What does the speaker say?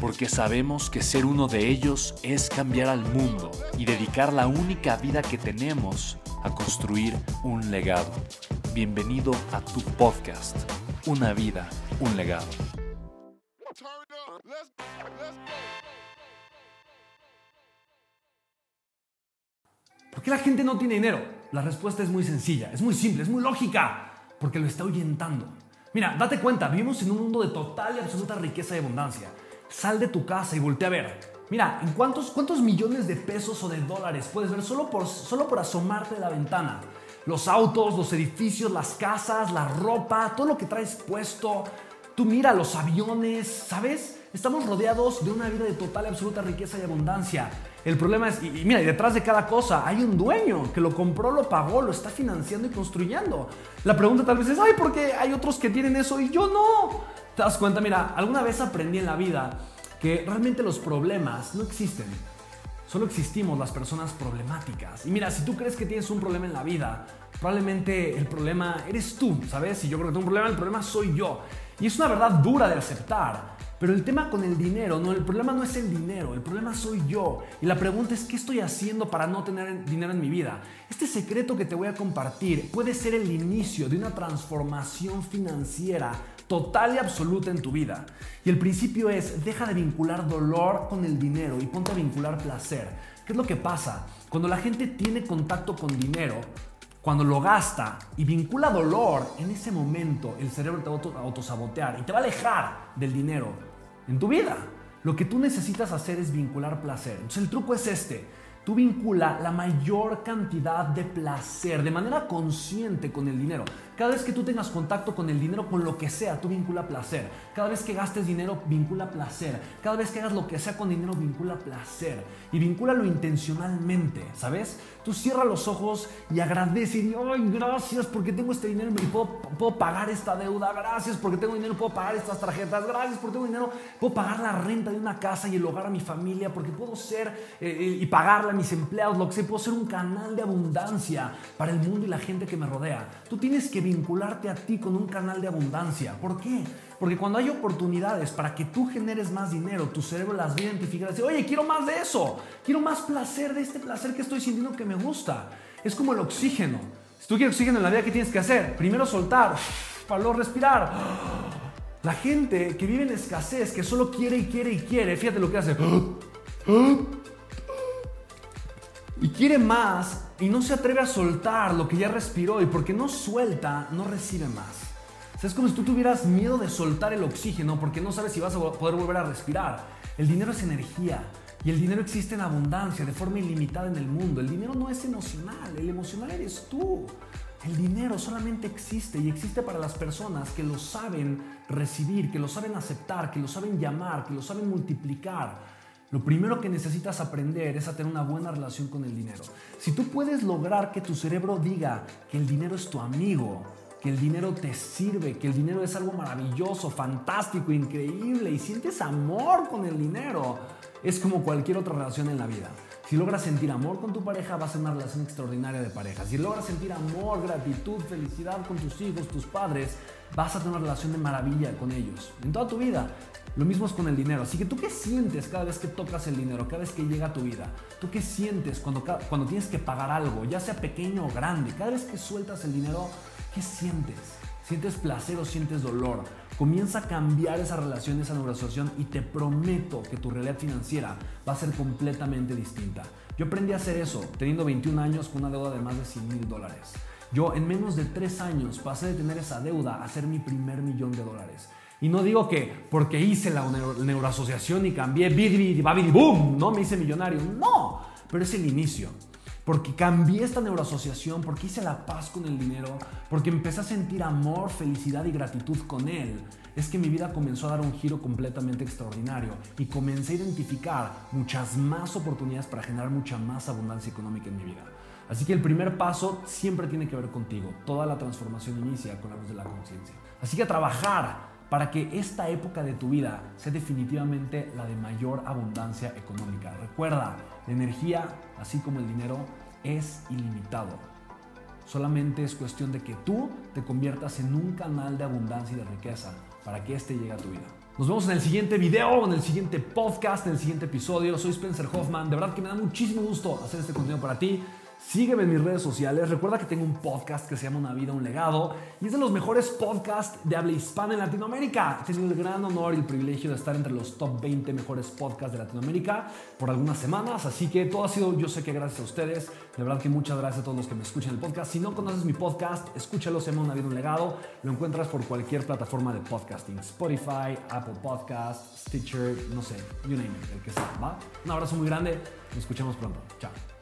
porque sabemos que ser uno de ellos es cambiar al mundo y dedicar la única vida que tenemos a construir un legado. Bienvenido a tu podcast, Una vida, un legado. ¿Por qué la gente no tiene dinero? La respuesta es muy sencilla, es muy simple, es muy lógica, porque lo está ahuyentando. Mira, date cuenta, vivimos en un mundo de total y absoluta riqueza y abundancia. Sal de tu casa y voltea a ver. Mira, ¿en cuántos, cuántos millones de pesos o de dólares puedes ver solo por, solo por asomarte de la ventana? Los autos, los edificios, las casas, la ropa, todo lo que traes puesto. Tú mira los aviones, ¿sabes? Estamos rodeados de una vida de total y absoluta riqueza y abundancia. El problema es, y, mira, detrás de cada cosa hay un dueño que lo compró, lo pagó, lo está financiando y construyendo. La pregunta tal vez es, ay, ¿por qué hay otros que tienen eso y yo no? ¿Te das cuenta? Mira, alguna vez aprendí en la vida que realmente los problemas no existen. Solo existimos las personas problemáticas. Y mira, si tú crees que tienes un problema en la vida, probablemente el problema eres tú, ¿sabes? Si yo creo que tengo un problema, el problema soy yo. Y es una verdad dura de aceptar. Pero el tema con el dinero, no, el problema no es el dinero, el problema soy yo. Y la pregunta es, ¿qué estoy haciendo para no tener dinero en mi vida? Este secreto que te voy a compartir puede ser el inicio de una transformación financiera total y absoluta en tu vida. Y el principio es, deja de vincular dolor con el dinero y ponte a vincular placer. ¿Qué es lo que pasa? Cuando la gente tiene contacto con dinero, cuando lo gasta y vincula dolor, en ese momento el cerebro te va a autosabotear y te va a alejar del dinero en tu vida. Lo que tú necesitas hacer es vincular placer. Entonces el truco es este tú vincula la mayor cantidad de placer de manera consciente con el dinero. Cada vez que tú tengas contacto con el dinero, con lo que sea, tú vincula placer. Cada vez que gastes dinero, vincula placer. Cada vez que hagas lo que sea con dinero, vincula placer. Y vincúlalo intencionalmente, ¿sabes? Tú cierra los ojos y agradece y ay, gracias porque tengo este dinero y puedo, puedo pagar esta deuda. Gracias porque tengo dinero, puedo pagar estas tarjetas. Gracias porque tengo dinero, puedo pagar la renta de una casa y el hogar a mi familia. Porque puedo ser eh, eh, y pagarla a mis empleados, lo que sea. Puedo ser un canal de abundancia para el mundo y la gente que me rodea. Tú tienes que vincularte a ti con un canal de abundancia. ¿Por qué? Porque cuando hay oportunidades para que tú generes más dinero, tu cerebro las va identificar y decir, oye, quiero más de eso, quiero más placer de este placer que estoy sintiendo que me gusta. Es como el oxígeno. Si tú quieres oxígeno en la vida, ¿qué tienes que hacer? Primero soltar, para luego respirar. La gente que vive en escasez, que solo quiere y quiere y quiere, fíjate lo que hace. Y quiere más y no se atreve a soltar lo que ya respiró y porque no suelta, no recibe más. Es como si tú tuvieras miedo de soltar el oxígeno porque no sabes si vas a poder volver a respirar. El dinero es energía y el dinero existe en abundancia, de forma ilimitada en el mundo. El dinero no es emocional, el emocional eres tú. El dinero solamente existe y existe para las personas que lo saben recibir, que lo saben aceptar, que lo saben llamar, que lo saben multiplicar. Lo primero que necesitas aprender es a tener una buena relación con el dinero. Si tú puedes lograr que tu cerebro diga que el dinero es tu amigo, el dinero te sirve, que el dinero es algo maravilloso, fantástico, increíble y sientes amor con el dinero, es como cualquier otra relación en la vida. Si logras sentir amor con tu pareja, vas a una relación extraordinaria de pareja. Si logras sentir amor, gratitud, felicidad con tus hijos, tus padres, vas a tener una relación de maravilla con ellos en toda tu vida. Lo mismo es con el dinero. Así que tú qué sientes cada vez que tocas el dinero, cada vez que llega a tu vida. Tú qué sientes cuando, cuando tienes que pagar algo, ya sea pequeño o grande. Cada vez que sueltas el dinero, ¿qué sientes? sientes placer o sientes dolor. Comienza a cambiar esa relación, esa neuroasociación y te prometo que tu realidad financiera va a ser completamente distinta. Yo aprendí a hacer eso teniendo 21 años con una deuda de más de 100 mil dólares. Yo en menos de 3 años pasé de tener esa deuda a ser mi primer millón de dólares. Y no digo que porque hice la neuroasociación y cambié, bidi, babidi, boom, no me hice millonario. No, pero es el inicio. Porque cambié esta neuroasociación, porque hice la paz con el dinero, porque empecé a sentir amor, felicidad y gratitud con él. Es que mi vida comenzó a dar un giro completamente extraordinario y comencé a identificar muchas más oportunidades para generar mucha más abundancia económica en mi vida. Así que el primer paso siempre tiene que ver contigo. Toda la transformación inicia con la luz de la conciencia. Así que a trabajar para que esta época de tu vida sea definitivamente la de mayor abundancia económica. Recuerda, la energía, así como el dinero, es ilimitado. Solamente es cuestión de que tú te conviertas en un canal de abundancia y de riqueza para que éste llegue a tu vida. Nos vemos en el siguiente video, en el siguiente podcast, en el siguiente episodio. Soy Spencer Hoffman. De verdad que me da muchísimo gusto hacer este contenido para ti. Sígueme en mis redes sociales. Recuerda que tengo un podcast que se llama Una vida, un legado. Y es de los mejores podcasts de habla hispana en Latinoamérica. He tenido el gran honor y el privilegio de estar entre los top 20 mejores podcasts de Latinoamérica por algunas semanas. Así que todo ha sido, yo sé que gracias a ustedes. De verdad que muchas gracias a todos los que me escuchan el podcast. Si no conoces mi podcast, escúchalo. Se llama Una vida, un legado. Lo encuentras por cualquier plataforma de podcasting. Spotify, Apple Podcasts, Stitcher, no sé, you name it, el que sea. ¿va? Un abrazo muy grande. Nos escuchamos pronto. Chao.